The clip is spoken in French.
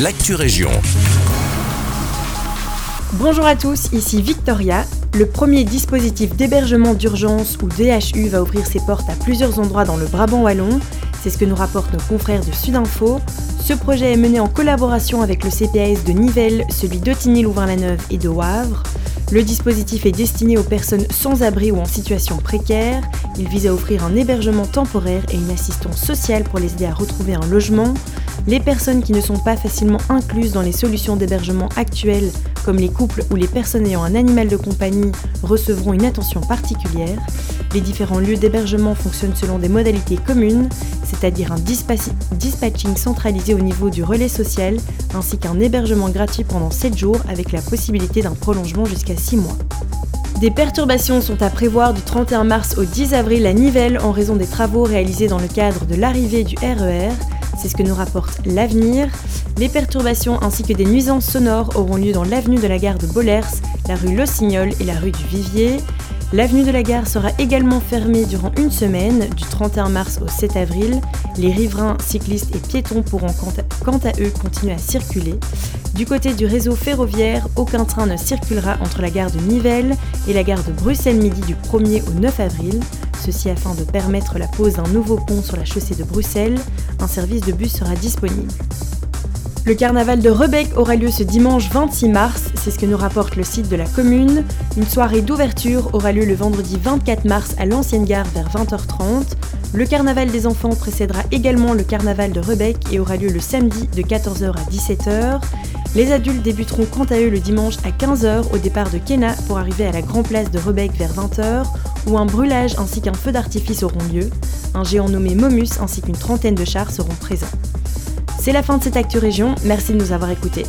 l'actu région. Bonjour à tous, ici Victoria. Le premier dispositif d'hébergement d'urgence ou DHU va ouvrir ses portes à plusieurs endroits dans le Brabant wallon. C'est ce que nous rapportent nos confrères de Sudinfo. Ce projet est mené en collaboration avec le CPAS de Nivelles, celui d'Autigny-Louvain-la-Neuve et de Wavre. Le dispositif est destiné aux personnes sans abri ou en situation précaire. Il vise à offrir un hébergement temporaire et une assistance sociale pour les aider à retrouver un logement. Les personnes qui ne sont pas facilement incluses dans les solutions d'hébergement actuelles, comme les couples ou les personnes ayant un animal de compagnie, recevront une attention particulière. Les différents lieux d'hébergement fonctionnent selon des modalités communes, c'est-à-dire un dispatching centralisé au niveau du relais social, ainsi qu'un hébergement gratuit pendant 7 jours avec la possibilité d'un prolongement jusqu'à 6 mois. Des perturbations sont à prévoir du 31 mars au 10 avril à Nivelles en raison des travaux réalisés dans le cadre de l'arrivée du RER. E C'est ce que nous rapporte l'avenir. Les perturbations ainsi que des nuisances sonores auront lieu dans l'avenue de la gare de Bollers, la rue Lossignol et la rue du Vivier. L'avenue de la gare sera également fermée durant une semaine, du 31 mars au 7 avril. Les riverains, cyclistes et piétons pourront quant à eux continuer à circuler. Du côté du réseau ferroviaire, aucun train ne circulera entre la gare de Nivelles et la gare de Bruxelles-Midi du 1er au 9 avril, ceci afin de permettre la pose d'un nouveau pont sur la chaussée de Bruxelles. Un service de bus sera disponible. Le carnaval de Rebec aura lieu ce dimanche 26 mars, c'est ce que nous rapporte le site de la commune. Une soirée d'ouverture aura lieu le vendredi 24 mars à l'ancienne gare vers 20h30. Le carnaval des enfants précédera également le carnaval de Rebec et aura lieu le samedi de 14h à 17h. Les adultes débuteront quant à eux le dimanche à 15h au départ de Kena pour arriver à la Grand Place de Rebec vers 20h, où un brûlage ainsi qu'un feu d'artifice auront lieu. Un géant nommé Momus ainsi qu'une trentaine de chars seront présents. C'est la fin de cette Actu Région, merci de nous avoir écoutés.